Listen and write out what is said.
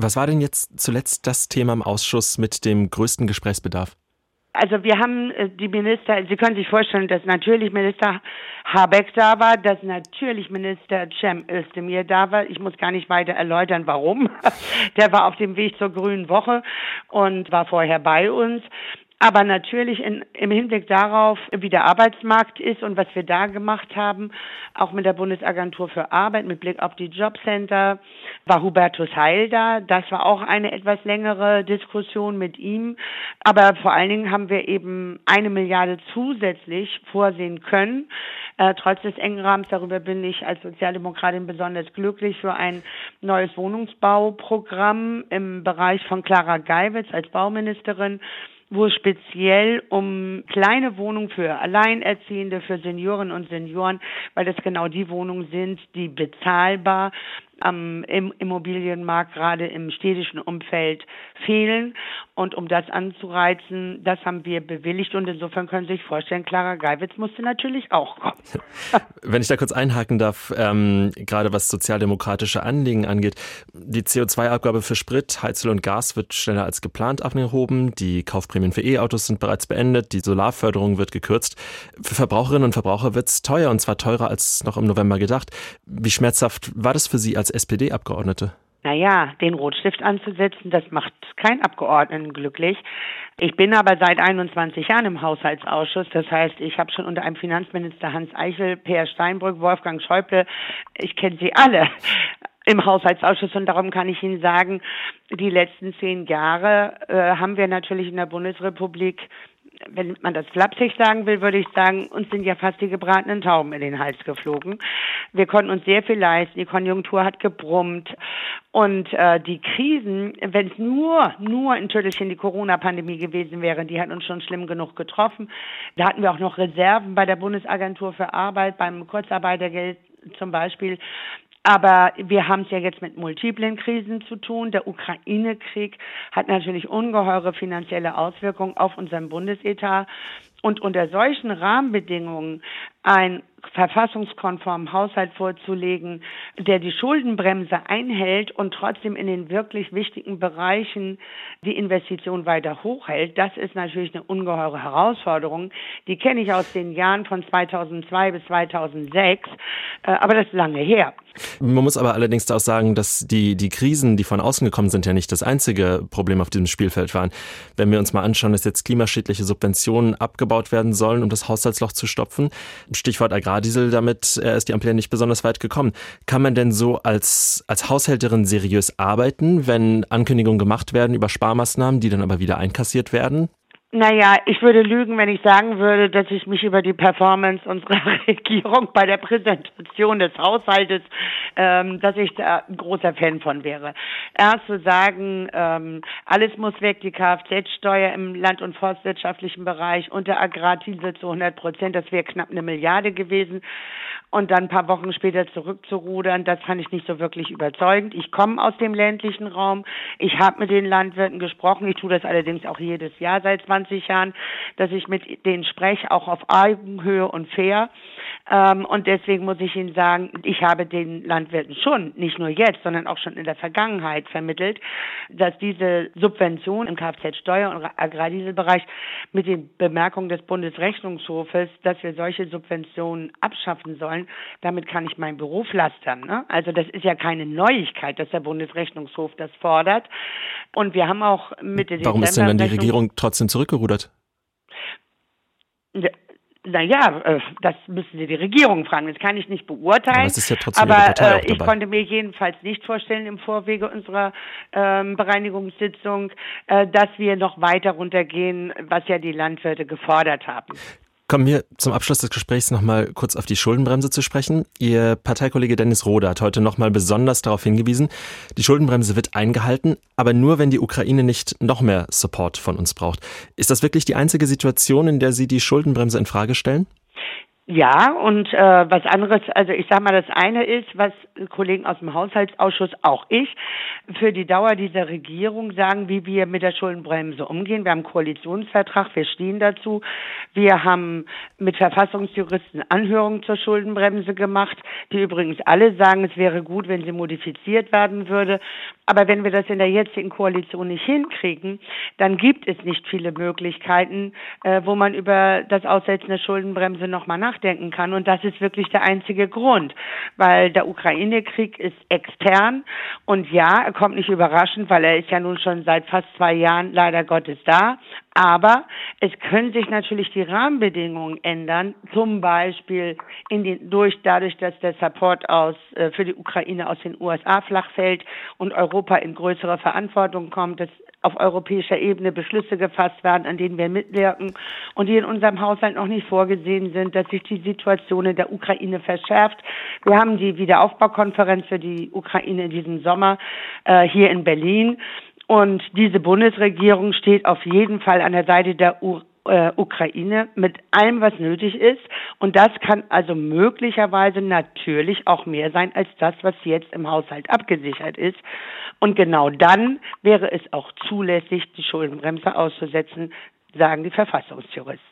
Was war denn jetzt zuletzt das Thema im Ausschuss mit dem größten Gesprächsbedarf? Also wir haben äh, die Minister, Sie können sich vorstellen, dass natürlich Minister Habeck da war, dass natürlich Minister Cem Özdemir da war. Ich muss gar nicht weiter erläutern, warum. Der war auf dem Weg zur Grünen Woche und war vorher bei uns. Aber natürlich in, im Hinblick darauf, wie der Arbeitsmarkt ist und was wir da gemacht haben, auch mit der Bundesagentur für Arbeit, mit Blick auf die Jobcenter, war Hubertus Heil da. Das war auch eine etwas längere Diskussion mit ihm. Aber vor allen Dingen haben wir eben eine Milliarde zusätzlich vorsehen können. Äh, trotz des engen Rahmens, darüber bin ich als Sozialdemokratin besonders glücklich, für ein neues Wohnungsbauprogramm im Bereich von Clara Geiwitz als Bauministerin wo es speziell um kleine Wohnungen für Alleinerziehende, für Senioren und Senioren, weil das genau die Wohnungen sind, die bezahlbar am Immobilienmarkt gerade im städtischen Umfeld fehlen. Und um das anzureizen, das haben wir bewilligt. Und insofern können Sie sich vorstellen, Clara Geiwitz musste natürlich auch kommen. Wenn ich da kurz einhaken darf, ähm, gerade was sozialdemokratische Anliegen angeht, die CO2-Abgabe für Sprit, Heizöl und Gas wird schneller als geplant abgehoben. Die Kaufprämien für E-Autos sind bereits beendet. Die Solarförderung wird gekürzt. Für Verbraucherinnen und Verbraucher wird es teuer und zwar teurer als noch im November gedacht. Wie schmerzhaft war das für Sie als als SPD-Abgeordnete? Naja, den Rotstift anzusetzen, das macht kein Abgeordneten glücklich. Ich bin aber seit 21 Jahren im Haushaltsausschuss. Das heißt, ich habe schon unter einem Finanzminister Hans Eichel, Peer Steinbrück, Wolfgang Schäuble, ich kenne sie alle im Haushaltsausschuss und darum kann ich Ihnen sagen, die letzten zehn Jahre äh, haben wir natürlich in der Bundesrepublik wenn man das flapsig sagen will, würde ich sagen, uns sind ja fast die gebratenen Tauben in den Hals geflogen. Wir konnten uns sehr viel leisten, die Konjunktur hat gebrummt und äh, die Krisen, wenn es nur, nur ein Tüttelchen die Corona-Pandemie gewesen wäre, die hat uns schon schlimm genug getroffen. Da hatten wir auch noch Reserven bei der Bundesagentur für Arbeit, beim Kurzarbeitergeld zum Beispiel. Aber wir haben es ja jetzt mit multiplen Krisen zu tun. Der Ukraine-Krieg hat natürlich ungeheure finanzielle Auswirkungen auf unseren Bundesetat. Und unter solchen Rahmenbedingungen ein verfassungskonformen Haushalt vorzulegen, der die Schuldenbremse einhält und trotzdem in den wirklich wichtigen Bereichen die Investition weiter hochhält, das ist natürlich eine ungeheure Herausforderung. Die kenne ich aus den Jahren von 2002 bis 2006, äh, aber das ist lange her. Man muss aber allerdings auch sagen, dass die, die Krisen, die von außen gekommen sind, ja nicht das einzige Problem auf diesem Spielfeld waren. Wenn wir uns mal anschauen, dass jetzt klimaschädliche Subventionen abgebaut werden sollen, um das Haushaltsloch zu stopfen, Stichwort Agrardiesel, damit äh, ist die Ampel ja nicht besonders weit gekommen. Kann man denn so als, als Haushälterin seriös arbeiten, wenn Ankündigungen gemacht werden über Sparmaßnahmen, die dann aber wieder einkassiert werden? Naja, ich würde lügen, wenn ich sagen würde, dass ich mich über die Performance unserer Regierung bei der Präsentation des Haushaltes, ähm, dass ich da ein großer Fan von wäre. Erst zu sagen, ähm, alles muss weg, die Kfz-Steuer im land- und forstwirtschaftlichen Bereich und der Agrardiesel zu 100 Prozent, das wäre knapp eine Milliarde gewesen. Und dann ein paar Wochen später zurückzurudern, das fand ich nicht so wirklich überzeugend. Ich komme aus dem ländlichen Raum. Ich habe mit den Landwirten gesprochen. Ich tue das allerdings auch jedes Jahr seit 20 20 Jahren, dass ich mit denen spreche, auch auf Augenhöhe und fair. Ähm, und deswegen muss ich Ihnen sagen, ich habe den Landwirten schon, nicht nur jetzt, sondern auch schon in der Vergangenheit vermittelt, dass diese Subvention im Kfz-Steuer- und Agrardieselbereich mit den Bemerkungen des Bundesrechnungshofes, dass wir solche Subventionen abschaffen sollen, damit kann ich mein Beruf lastern. Ne? Also das ist ja keine Neuigkeit, dass der Bundesrechnungshof das fordert. Und wir haben auch Mitte Warum ist denn dann die Regierung trotzdem zurückgerudert? Naja, äh, das müssen Sie die Regierung fragen. Das kann ich nicht beurteilen. Aber, ist ja trotzdem aber äh, ich konnte mir jedenfalls nicht vorstellen im Vorwege unserer ähm, Bereinigungssitzung, äh, dass wir noch weiter runtergehen, was ja die Landwirte gefordert haben. Kommen wir zum Abschluss des Gesprächs nochmal kurz auf die Schuldenbremse zu sprechen. Ihr Parteikollege Dennis Rohde hat heute nochmal besonders darauf hingewiesen, die Schuldenbremse wird eingehalten, aber nur, wenn die Ukraine nicht noch mehr Support von uns braucht. Ist das wirklich die einzige Situation, in der Sie die Schuldenbremse in Frage stellen? Ja, und äh, was anderes, also ich sag mal, das eine ist, was Kollegen aus dem Haushaltsausschuss, auch ich, für die Dauer dieser Regierung sagen, wie wir mit der Schuldenbremse umgehen. Wir haben einen Koalitionsvertrag, wir stehen dazu. Wir haben mit Verfassungsjuristen Anhörungen zur Schuldenbremse gemacht, die übrigens alle sagen, es wäre gut, wenn sie modifiziert werden würde. Aber wenn wir das in der jetzigen Koalition nicht hinkriegen, dann gibt es nicht viele Möglichkeiten, äh, wo man über das Aussetzen der Schuldenbremse nochmal nachdenkt nachdenken kann. Und das ist wirklich der einzige Grund, weil der Ukraine-Krieg ist extern und ja, er kommt nicht überraschend, weil er ist ja nun schon seit fast zwei Jahren leider Gottes da. Aber es können sich natürlich die Rahmenbedingungen ändern, zum Beispiel in den, durch, dadurch, dass der Support aus, äh, für die Ukraine aus den USA flach fällt und Europa in größere Verantwortung kommt. Das auf europäischer Ebene Beschlüsse gefasst werden, an denen wir mitwirken und die in unserem Haushalt noch nicht vorgesehen sind, dass sich die Situation in der Ukraine verschärft. Wir haben die Wiederaufbaukonferenz für die Ukraine in diesem Sommer äh, hier in Berlin. Und diese Bundesregierung steht auf jeden Fall an der Seite der U äh, Ukraine mit allem, was nötig ist. Und das kann also möglicherweise natürlich auch mehr sein als das, was jetzt im Haushalt abgesichert ist. Und genau dann wäre es auch zulässig, die Schuldenbremse auszusetzen, sagen die Verfassungsjuristen.